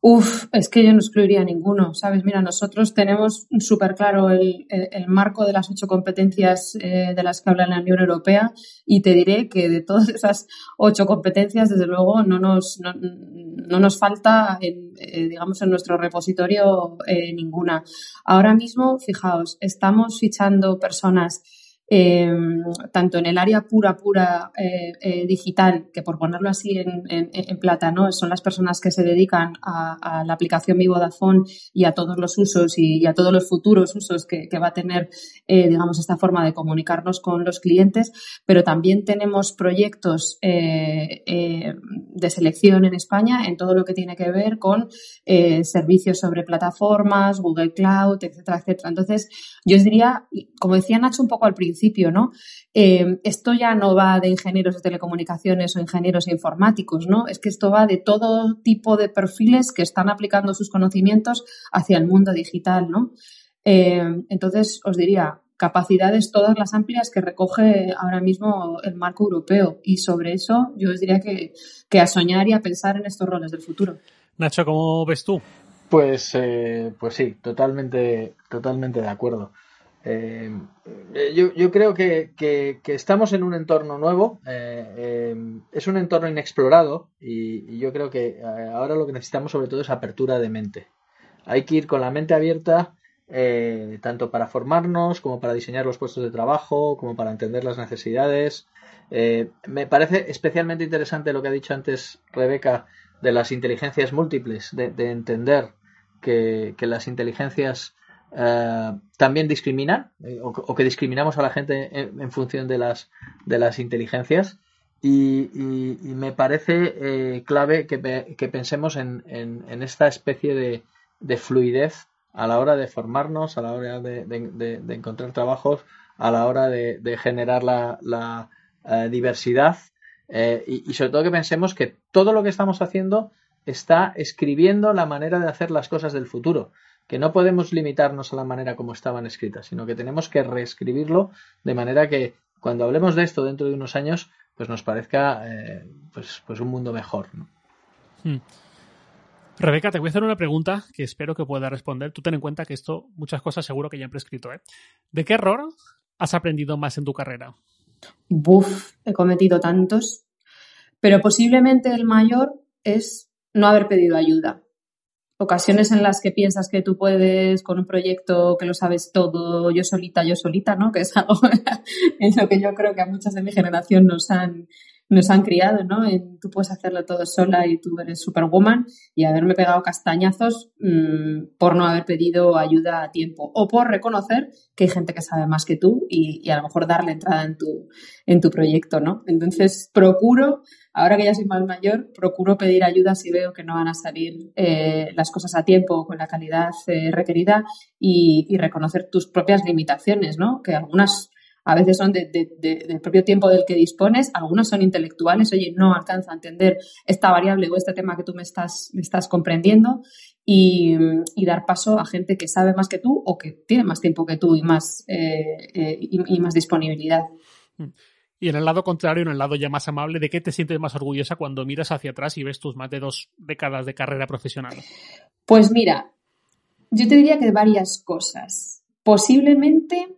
C: Uf, es que yo no excluiría ninguno, ¿sabes? Mira, nosotros tenemos súper claro el, marco de las ocho competencias eh, de las que habla la Unión Europea y te diré que de todas esas ocho competencias, desde luego, no nos, no, nos falta, en, eh, digamos, en nuestro repositorio eh, ninguna. Ahora mismo, fijaos, estamos fichando personas Em, tanto en el área pura, pura eh, eh, digital, que por ponerlo así en, plata, ¿no? son las personas que se dedican a, la aplicación Mi Vodafone y a todos los usos y, a todos los futuros usos que, va a tener, eh, digamos, esta forma de comunicarnos con los clientes, pero también tenemos proyectos de selección en España en todo lo que tiene que ver con servicios sobre plataformas, Google Cloud, etcétera, etcétera. Entonces, yo os diría, como decía Nacho un poco al principio, ¿no? Eh, esto ya no va de ingenieros de telecomunicaciones o ingenieros informáticos, ¿no? Es que esto va de todo tipo de perfiles que están aplicando sus conocimientos hacia el mundo digital, ¿no? Eh, entonces, os diría, capacidades todas las amplias que recoge ahora mismo el marco europeo. Y sobre eso yo os diría que, a soñar y a pensar en estos roles del futuro.
A: Nacho, ¿cómo ves tú?
B: Pues, eh, pues sí, totalmente, totalmente de acuerdo. Eh, yo, yo, creo que, estamos en un entorno nuevo, eh, eh, es un entorno inexplorado y, yo creo que ahora lo que necesitamos sobre todo es apertura de mente. Hay que ir con la mente abierta tanto para formarnos como para diseñar los puestos de trabajo, como para entender las necesidades. me parece especialmente interesante lo que ha dicho antes Rebeca de las inteligencias múltiples, de, entender que, que las inteligencias eh, también discriminan eh, o, que discriminamos a la gente en, función de las, de las inteligencias. Y, me parece eh, clave que, pensemos en, en, esta especie de, de, fluidez a la hora de formarnos, a la hora de, de encontrar trabajos, a la hora de, generar la, la diversidad y, y sobre todo que pensemos que todo lo que estamos haciendo está escribiendo la manera de hacer las cosas del futuro que no podemos limitarnos a la manera como estaban escritas, sino que tenemos que reescribirlo de manera que cuando hablemos de esto dentro de unos años, pues nos parezca eh, pues, pues un mundo mejor. Hmm.
A: Rebeca, te voy a hacer una pregunta que espero que puedas responder. Tú ten en cuenta que esto, muchas cosas seguro que ya han prescrito. ¿eh? ¿De qué error has aprendido más en tu carrera?
C: Buf, he cometido tantos, pero posiblemente el mayor es no haber pedido ayuda ocasiones en las que piensas que tú puedes con un proyecto que lo sabes todo, yo solita, yo solita, ¿no? Que es algo en lo que yo creo que a muchas de mi generación nos han, nos han criado, ¿no? En tú puedes hacerlo todo sola y tú eres superwoman y haberme pegado castañazos mm, por no haber pedido ayuda a tiempo o por reconocer que hay gente que sabe más que tú y, a lo mejor darle entrada en tu, en tu proyecto, ¿no? Entonces, procuro, ahora que ya soy más mayor, procuro pedir ayuda si veo que no van a salir eh, las cosas a tiempo o con la calidad eh, requerida y, y reconocer tus propias limitaciones, ¿no? Que algunas a veces son de, del propio tiempo del que dispones, algunos son intelectuales, oye, no alcanzo a entender esta variable o este tema que tú me estás, me estás comprendiendo y, dar paso a gente que sabe más que tú o que tiene más tiempo que tú y más, eh, eh, y, más disponibilidad.
A: Y en el lado contrario, en el lado ya más amable, ¿de qué te sientes más orgullosa cuando miras hacia atrás y ves tus más de dos décadas de carrera profesional?
C: Pues mira, yo te diría que varias cosas. Posiblemente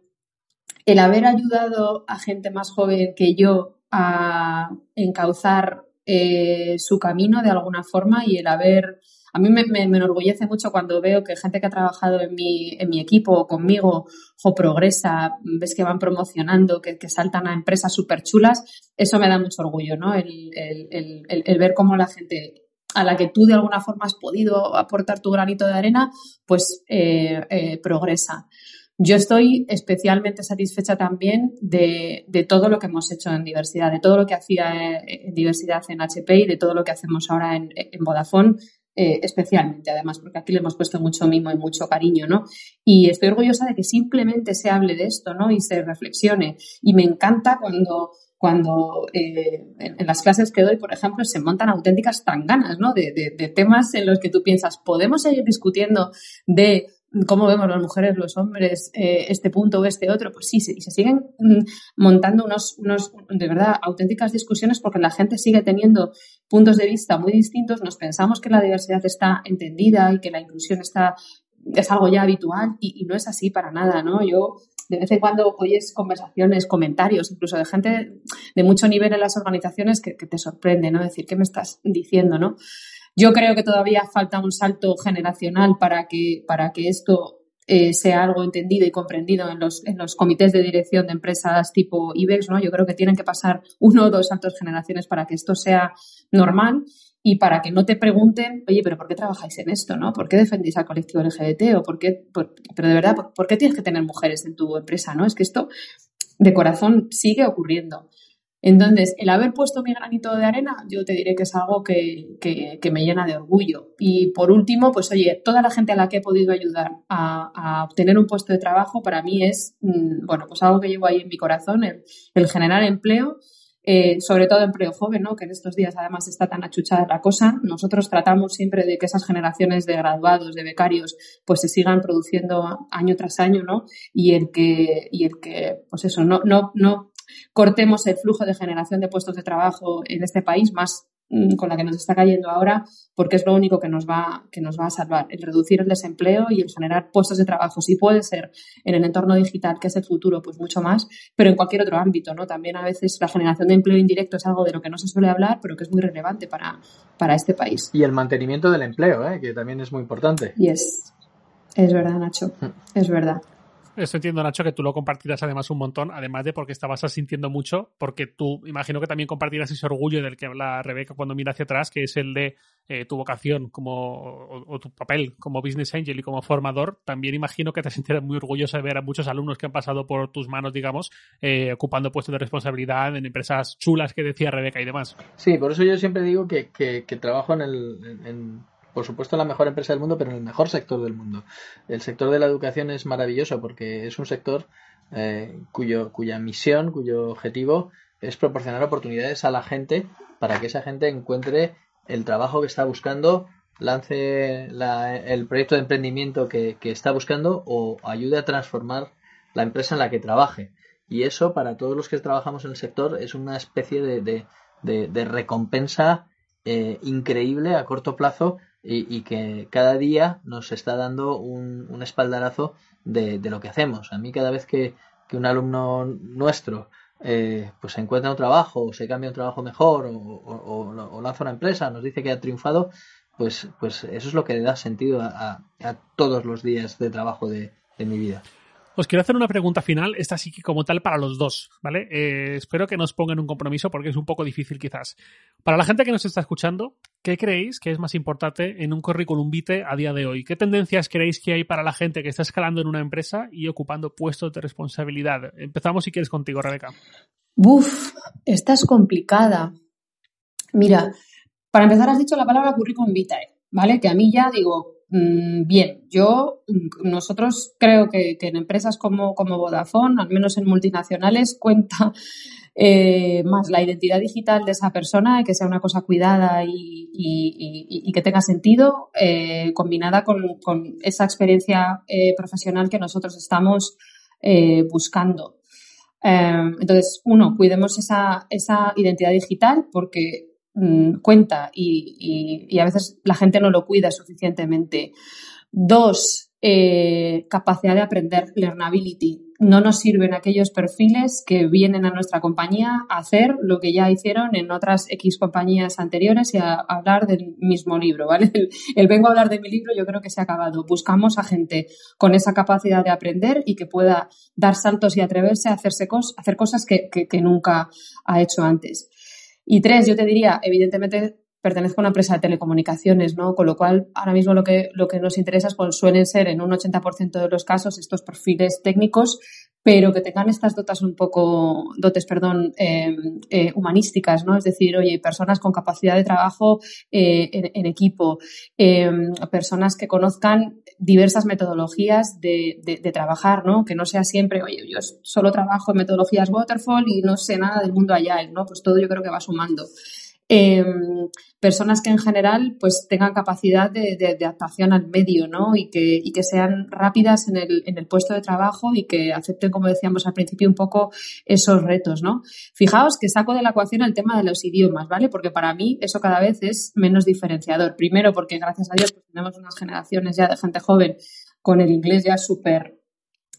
C: el haber ayudado a gente más joven que yo a encauzar eh, su camino de alguna forma y el haber... A mí me, enorgullece mucho cuando veo que gente que ha trabajado en mi, en mi equipo conmigo o progresa, ves que van promocionando, que, saltan a empresas súper chulas, eso me da mucho orgullo, ¿no? El, ver cómo la gente a la que tú de alguna forma has podido aportar tu granito de arena, pues eh, eh, progresa. Yo estoy especialmente satisfecha también de, todo lo que hemos hecho en diversidad, de todo lo que hacía en diversidad en HP y de todo lo que hacemos ahora en, Vodafone, eh, especialmente además, porque aquí le hemos puesto mucho mimo y mucho cariño, ¿no? Y estoy orgullosa de que simplemente se hable de esto, ¿no? Y se reflexione. Y me encanta cuando cuando eh, en, las clases que doy, por ejemplo, se montan auténticas tanganas, ¿no? De, de, temas en los que tú piensas, podemos seguir discutiendo de cómo vemos las mujeres, los hombres, eh, este punto o este otro, pues sí, y se siguen mm, montando unos, unos, de verdad, auténticas discusiones porque la gente sigue teniendo puntos de vista muy distintos, nos pensamos que la diversidad está entendida y que la inclusión está, es algo ya habitual y, no es así para nada, ¿no? Yo de vez en cuando oyes conversaciones, comentarios, incluso de gente de mucho nivel en las organizaciones que, que te sorprende, ¿no? Decir, ¿qué me estás diciendo, no? Yo creo que todavía falta un salto generacional para que, para que esto eh, sea algo entendido y comprendido en los, en los comités de dirección de empresas tipo IBEX, ¿no? Yo creo que tienen que pasar uno o dos saltos generaciones para que esto sea normal y para que no te pregunten, oye, pero ¿por qué trabajáis en esto, no? ¿Por qué defendéis al colectivo LGBT? ¿O por qué, pero de verdad, ¿por, qué tienes que tener mujeres en tu empresa, no? Es que esto de corazón sigue ocurriendo. Entonces, el haber puesto mi granito de arena, yo te diré que es algo que, me llena de orgullo. Y por último, pues oye, toda la gente a la que he podido ayudar a, obtener un puesto de trabajo, para mí es, mm, bueno, pues algo que llevo ahí en mi corazón, el, generar empleo. Eh, sobre todo empleo joven, ¿no? que en estos días además está tan achuchada la cosa. Nosotros tratamos siempre de que esas generaciones de graduados, de becarios, pues se sigan produciendo año tras año, ¿no? Y el que, y el que pues eso, no, no, no cortemos el flujo de generación de puestos de trabajo en este país, más mm, con la que nos está cayendo ahora, porque es lo único que nos va, que nos va a salvar, el reducir el desempleo y el generar puestos de trabajo. Si puede ser en el entorno digital, que es el futuro, pues mucho más, pero en cualquier otro ámbito, ¿no? También a veces la generación de empleo indirecto es algo de lo que no se suele hablar, pero que es muy relevante para, para este país.
B: Y el mantenimiento del empleo, ¿eh? que también es muy importante.
C: Y es, es verdad, Nacho, mm. es verdad.
A: Esto entiendo, Nacho, que tú lo compartirás además un montón, además de porque estabas sintiendo mucho, porque tú imagino que también compartirás ese orgullo del que habla Rebeca cuando mira hacia atrás, que es el de eh, tu vocación como, o, tu papel como business angel y como formador. También imagino que te sentirás muy orgulloso de ver a muchos alumnos que han pasado por tus manos, digamos, eh, ocupando puestos de responsabilidad en empresas chulas que decía Rebeca y demás.
B: Sí, por eso yo siempre digo que, trabajo en el por supuesto, la mejor empresa del mundo, pero en el mejor sector del mundo. El sector de la educación es maravilloso porque es un sector eh, cuyo, cuya misión, cuyo objetivo es proporcionar oportunidades a la gente para que esa gente encuentre el trabajo que está buscando, lance el proyecto de emprendimiento que, está buscando o ayude a transformar la empresa en la que trabaje. Y eso, para todos los que trabajamos en el sector, es una especie de, recompensa eh, increíble a corto plazo y, que cada día nos está dando un, un espaldarazo de, de, lo que hacemos. A mí cada vez que, que un alumno nuestro eh, pues encuentra un trabajo o se cambia un trabajo mejor o, o, lanza una empresa, nos dice que ha triunfado, pues, pues eso es lo que le da sentido a, a, todos los días de trabajo de, de mi vida.
A: Os quiero hacer una pregunta final, esta sí que como tal para los dos, ¿vale? Eh, espero que nos pongan un compromiso porque es un poco difícil quizás. Para la gente que nos está escuchando, ¿qué creéis que es más importante en un currículum vitae a día de hoy? ¿Qué tendencias creéis que hay para la gente que está escalando en una empresa y ocupando puestos de responsabilidad? Empezamos si quieres contigo, Rebeca.
C: Buf, esta es complicada. Mira, para empezar has dicho la palabra currículum vitae, ¿vale? Que a mí ya digo, bien, yo, mm, nosotros creo que, en empresas como, como, Vodafone, al menos en multinacionales, cuenta eh, más la identidad digital de esa persona, que sea una cosa cuidada y, que tenga sentido, eh, combinada con, esa experiencia eh, profesional que nosotros estamos buscando. entonces, uno, cuidemos esa, esa identidad digital porque Mm, cuenta y, a veces la gente no lo cuida suficientemente. Dos, eh, capacidad de aprender, learnability. No nos sirven aquellos perfiles que vienen a nuestra compañía a hacer lo que ya hicieron en otras X compañías anteriores y a, hablar del mismo libro, ¿vale? El, vengo a hablar de mi libro yo creo que se ha acabado. Buscamos a gente con esa capacidad de aprender y que pueda dar saltos y atreverse a hacerse hacer cosas que nunca ha hecho antes. Y tres, yo te diría, evidentemente pertenezco a una empresa de telecomunicaciones, ¿no? Con lo cual, ahora mismo lo que, lo que nos interesa es, pues, suelen ser en un 80% de los casos estos perfiles técnicos, pero que tengan estas dotas un poco, dotes, perdón, em, eh, humanísticas, ¿no? Es decir, oye, personas con capacidad de trabajo eh, en, equipo, em, personas que conozcan diversas metodologías de, de, trabajar, ¿no? Que no sea siempre, oye, yo solo trabajo en metodologías waterfall y no sé nada del mundo allá, ¿no? Pues todo yo creo que va sumando. Em, personas que en general pues tengan capacidad de, adaptación al medio, ¿no? Y que, y que sean rápidas en el, en el, puesto de trabajo y que acepten, como decíamos al principio, un poco esos retos, ¿no? Fijaos que saco de la ecuación el tema de los idiomas, ¿vale? Porque para mí eso cada vez es menos diferenciador. Primero porque gracias a Dios pues, tenemos unas generaciones ya de gente joven con el inglés ya súper,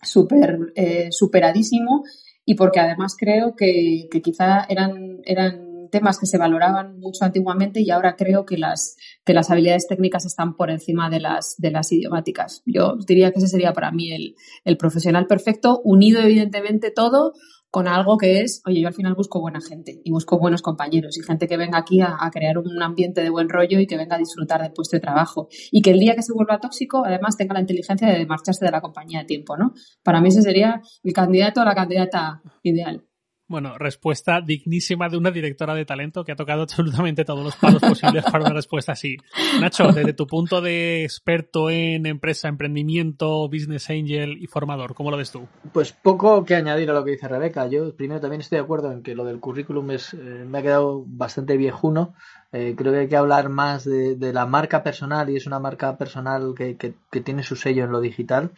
C: súper eh, superadísimo y porque además creo que, que quizá eran, eran temas que se valoraban mucho antiguamente y ahora creo que las, que las habilidades técnicas están por encima de las, de las idiomáticas. Yo diría que ese sería para mí el, el profesional perfecto, unido evidentemente todo con algo que es, oye, yo al final busco buena gente y busco buenos compañeros y gente que venga aquí a, crear un ambiente de buen rollo y que venga a disfrutar del puesto de trabajo. Y que el día que se vuelva tóxico, además tenga la inteligencia de marcharse de la compañía a tiempo, ¿no? Para mí ese sería el candidato o la candidata ideal.
A: Bueno, respuesta dignísima de una directora de talento que ha tocado absolutamente todos los palos posibles para una respuesta así. Nacho, desde tu punto de experto en empresa, emprendimiento, business angel y formador, ¿cómo lo ves tú?
B: Pues poco que añadir a lo que dice Rebeca. Yo primero también estoy de acuerdo en que lo del currículum es, eh, me ha quedado bastante viejuno. Eh, creo que hay que hablar más de, la marca personal y es una marca personal que, que tiene su sello en lo digital.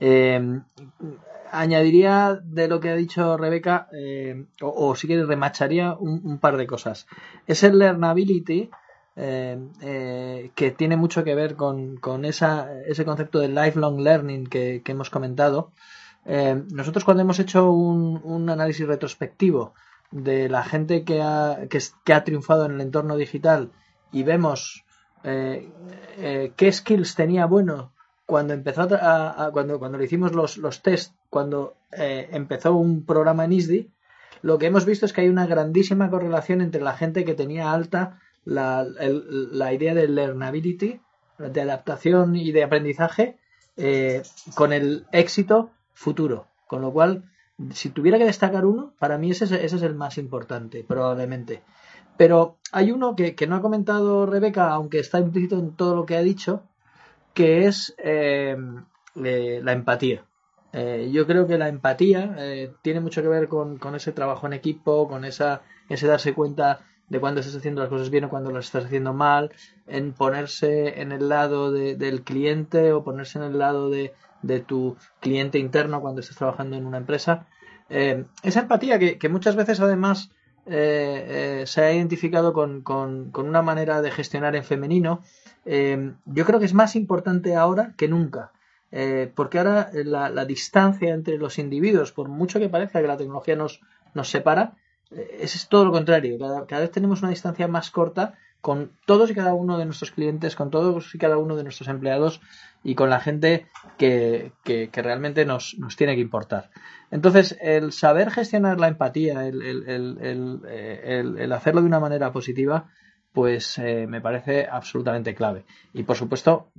B: Eh, añadiría de lo que ha dicho Rebeca, eh, o, si quieres remacharía un, par de cosas. Es el learnability, eh, que tiene mucho que ver con, esa, ese concepto de lifelong learning que, hemos comentado. nosotros cuando hemos hecho un, análisis retrospectivo de la gente que que, ha triunfado en el entorno digital y vemos qué skills tenía bueno cuando empezó a, cuando, cuando le hicimos los, los test, cuando eh, empezó un programa en ISDI, lo que hemos visto es que hay una grandísima correlación entre la gente que tenía alta la, la idea de learnability, de adaptación y de aprendizaje, eh, con el éxito futuro. Con lo cual, si tuviera que destacar uno, para mí ese, ese es el más importante, probablemente. Pero hay uno que, que, no ha comentado Rebeca, aunque está implícito en todo lo que ha dicho, que es eh, eh, la empatía. Eh, yo creo que la empatía tiene mucho que ver con, ese trabajo en equipo, con esa, ese darse cuenta de cuando estás haciendo las cosas bien o cuando las estás haciendo mal, en ponerse en el lado del cliente o ponerse en el lado de, tu cliente interno cuando estás trabajando en una empresa. esa empatía que, muchas veces además se ha identificado con, con, una manera de gestionar en femenino Em, yo creo que es más importante ahora que nunca. Eh, porque ahora la, distancia entre los individuos, por mucho que parezca que la tecnología nos, nos separa, eh, es todo lo contrario. Cada, vez tenemos una distancia más corta con todos y cada uno de nuestros clientes, con todos y cada uno de nuestros empleados y con la gente que, que, realmente nos, nos, tiene que importar. Entonces, el saber gestionar la empatía, el, el, el, hacerlo de una manera positiva, pues eh, me parece absolutamente clave. Y por supuesto,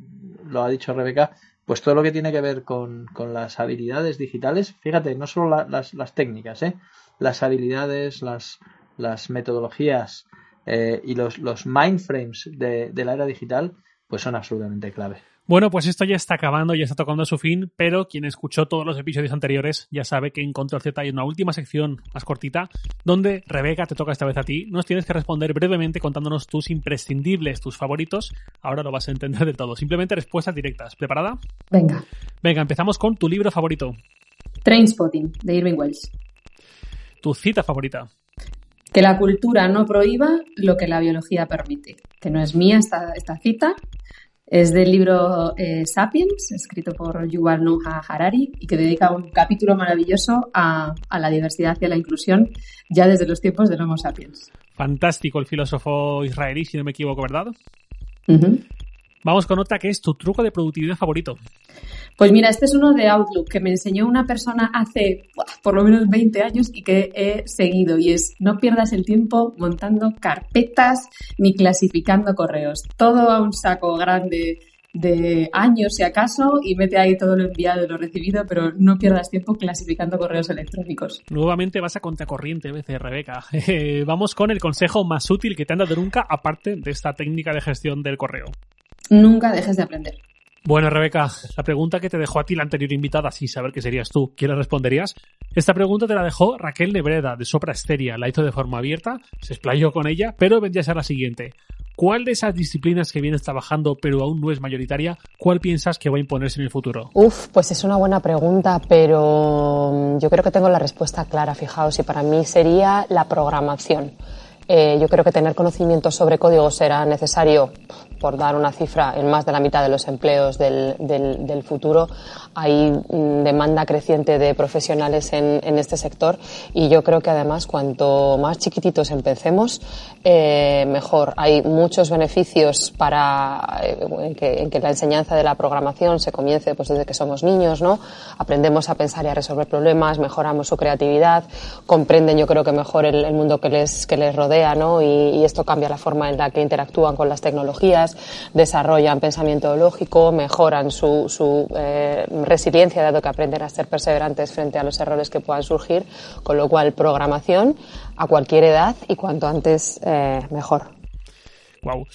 B: lo ha dicho Rebeca, pues todo lo que tiene que ver con, con las habilidades digitales, fíjate, no solo las, las, técnicas, ¿eh? las habilidades, las, las metodologías eh, y los, los mindframes de, de la era digital, pues son absolutamente clave.
A: Bueno, pues esto ya está acabando, ya está tocando su fin, pero quien escuchó todos los episodios anteriores ya sabe que en Control Z hay una última sección más cortita, donde Rebeca te toca esta vez a ti. Nos tienes que responder brevemente contándonos tus imprescindibles, tus favoritos. Ahora lo vas a entender de todo. Simplemente respuestas directas. ¿Preparada?
C: Venga.
A: Venga, empezamos con tu libro favorito.
C: Trainspotting, de Irving Welsh.
A: Tu cita favorita.
C: Que la cultura no prohíba lo que la biología permite. Que no es mía esta, esta cita, es del libro eh, Sapiens, escrito por Yuval Noah Harari, y que dedica un capítulo maravilloso a, la diversidad y a la inclusión ya desde los tiempos del Homo sapiens.
A: Fantástico el filósofo israelí, si no me equivoco, ¿verdad? Vamos con otra que es tu truco de productividad favorito.
C: Pues mira, este es uno de Outlook que me enseñó una persona hace por lo menos 20 años y que he seguido y es no pierdas el tiempo montando carpetas ni clasificando correos. Todo a un saco grande de años si acaso y mete ahí todo lo enviado y lo recibido, pero no pierdas tiempo clasificando correos electrónicos.
A: Nuevamente vas a contracorriente, veces, Rebeca. Eh, vamos con el consejo más útil que te han dado nunca, aparte de esta técnica de gestión del correo.
C: Nunca dejes de aprender.
A: Bueno, Rebeca, la pregunta que te dejó a ti la anterior invitada, sin saber que serías tú, ¿quién la responderías? Esta pregunta te la dejó Raquel Nebreda, de Sopra Esteria. La hizo de forma abierta, se explayó con ella, pero vendría a ser la siguiente. ¿Cuál de esas disciplinas que vienes trabajando pero aún no es mayoritaria, cuál piensas que va a imponerse en el futuro?
D: Uf, pues es una buena pregunta, pero mm, yo creo que tengo la respuesta clara, fijaos, y para mí sería la programación. Eh, yo creo que tener conocimiento sobre código será necesario por dar una cifra, en más de la mitad de los empleos del, del, futuro. Hay mm, demanda creciente de profesionales en, en, este sector y yo creo que además cuanto más chiquititos empecemos, eh, mejor. Hay muchos beneficios para eh, que, en, que, la enseñanza de la programación se comience pues desde que somos niños, ¿no? Aprendemos a pensar y a resolver problemas, mejoramos su creatividad, comprenden yo creo que mejor el, el mundo que les, que les Y, esto cambia la forma en la que interactúan con las tecnologías desarrollan pensamiento lógico, mejoran su, su eh, resiliencia, dado que aprenden a ser perseverantes frente a los errores que puedan surgir, con lo cual programación a cualquier edad y cuanto antes eh, mejor.
A: Wow.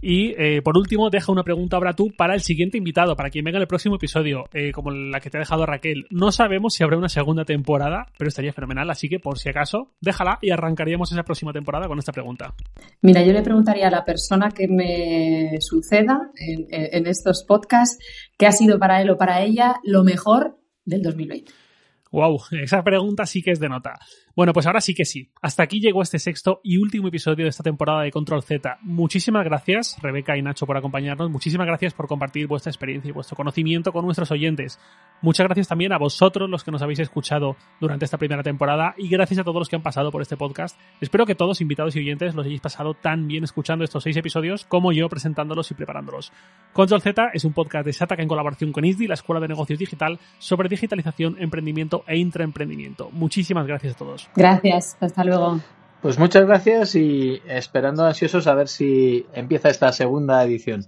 A: Y eh, por último, deja una pregunta ahora tú para el siguiente invitado, para quien venga en el próximo episodio, eh, como la que te ha dejado Raquel. No sabemos si habrá una segunda temporada, pero estaría fenomenal, así que por si acaso, déjala y arrancaríamos esa próxima temporada con esta pregunta.
C: Mira, yo le preguntaría a la persona que me suceda en, en estos podcasts qué ha sido para él o para ella lo mejor del 2020.
A: Wow, esa pregunta sí que es de nota. Bueno, pues ahora sí que sí. Hasta aquí llegó este sexto y último episodio de esta temporada de Control Z. Muchísimas gracias, Rebeca y Nacho, por acompañarnos. Muchísimas gracias por compartir vuestra experiencia y vuestro conocimiento con nuestros oyentes. Muchas gracias también a vosotros, los que nos habéis escuchado durante esta primera temporada, y gracias a todos los que han pasado por este podcast. Espero que todos, invitados y oyentes, los hayáis pasado tan bien escuchando estos seis episodios como yo presentándolos y preparándolos. Control Z es un podcast de Sataka en colaboración con ISDI, la Escuela de Negocios Digital, sobre digitalización, emprendimiento e intraemprendimiento. Muchísimas gracias a todos.
C: Gracias, hasta luego.
B: Pues muchas gracias y esperando ansiosos a ver si empieza esta segunda edición.